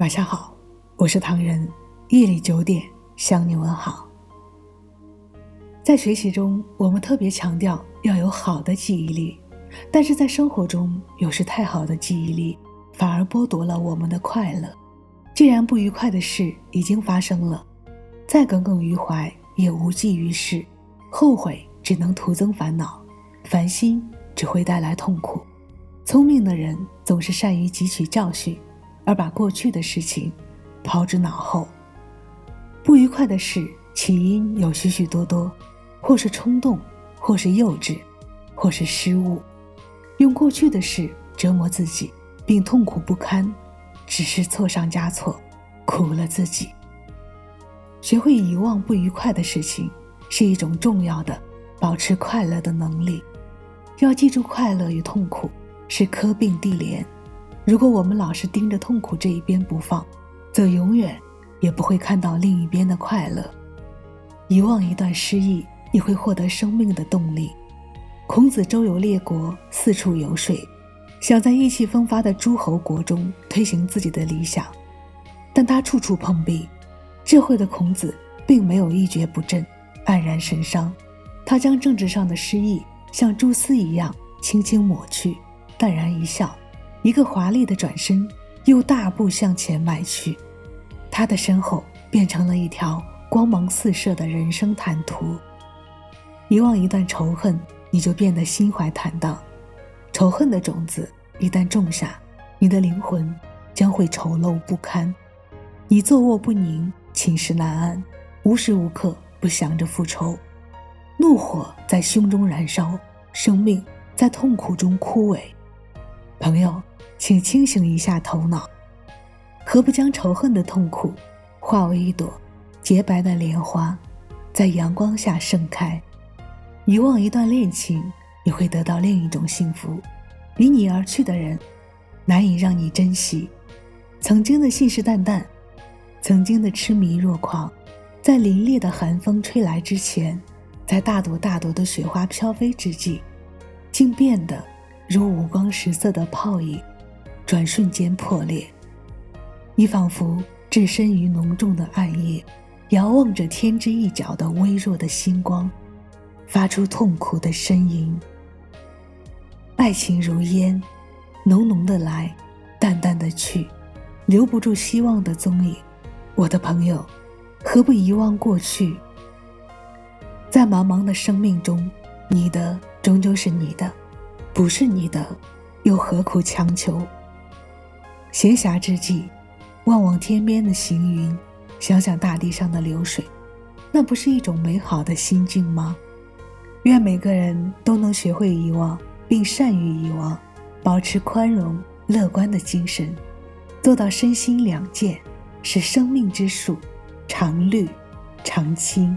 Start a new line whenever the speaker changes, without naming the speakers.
晚上好，我是唐人。夜里九点向你问好。在学习中，我们特别强调要有好的记忆力，但是在生活中，有时太好的记忆力反而剥夺了我们的快乐。既然不愉快的事已经发生了，再耿耿于怀也无济于事，后悔只能徒增烦恼，烦心只会带来痛苦。聪明的人总是善于汲取教训。而把过去的事情抛之脑后。不愉快的事起因有许许多多，或是冲动，或是幼稚，或是失误。用过去的事折磨自己，并痛苦不堪，只是错上加错，苦了自己。学会遗忘不愉快的事情，是一种重要的保持快乐的能力。要记住，快乐与痛苦是科并蒂连。如果我们老是盯着痛苦这一边不放，则永远也不会看到另一边的快乐。遗忘一段失意，你会获得生命的动力。孔子周游列国，四处游说，想在意气风发的诸侯国中推行自己的理想，但他处处碰壁。智慧的孔子并没有一蹶不振、黯然神伤，他将政治上的失意像蛛丝一样轻轻抹去，淡然一笑。一个华丽的转身，又大步向前迈去，他的身后变成了一条光芒四射的人生坦途。遗忘一段仇恨，你就变得心怀坦荡。仇恨的种子一旦种下，你的灵魂将会丑陋不堪。你坐卧不宁，寝食难安，无时无刻不想着复仇。怒火在胸中燃烧，生命在痛苦中枯萎。朋友。请清醒一下头脑，何不将仇恨的痛苦化为一朵洁白的莲花，在阳光下盛开？遗忘一段恋情，你会得到另一种幸福。离你而去的人，难以让你珍惜。曾经的信誓旦旦，曾经的痴迷若狂，在凛冽的寒风吹来之前，在大朵大朵的雪花飘飞之际，竟变得如五光十色的泡影。转瞬间破裂，你仿佛置身于浓重的暗夜，遥望着天之一角的微弱的星光，发出痛苦的呻吟。爱情如烟，浓浓的来，淡淡的去，留不住希望的踪影。我的朋友，何不遗忘过去？在茫茫的生命中，你的终究是你的，不是你的，又何苦强求？闲暇之际，望望天边的行云，想想大地上的流水，那不是一种美好的心境吗？愿每个人都能学会遗忘，并善于遗忘，保持宽容乐观的精神，做到身心两健，使生命之树常绿常青。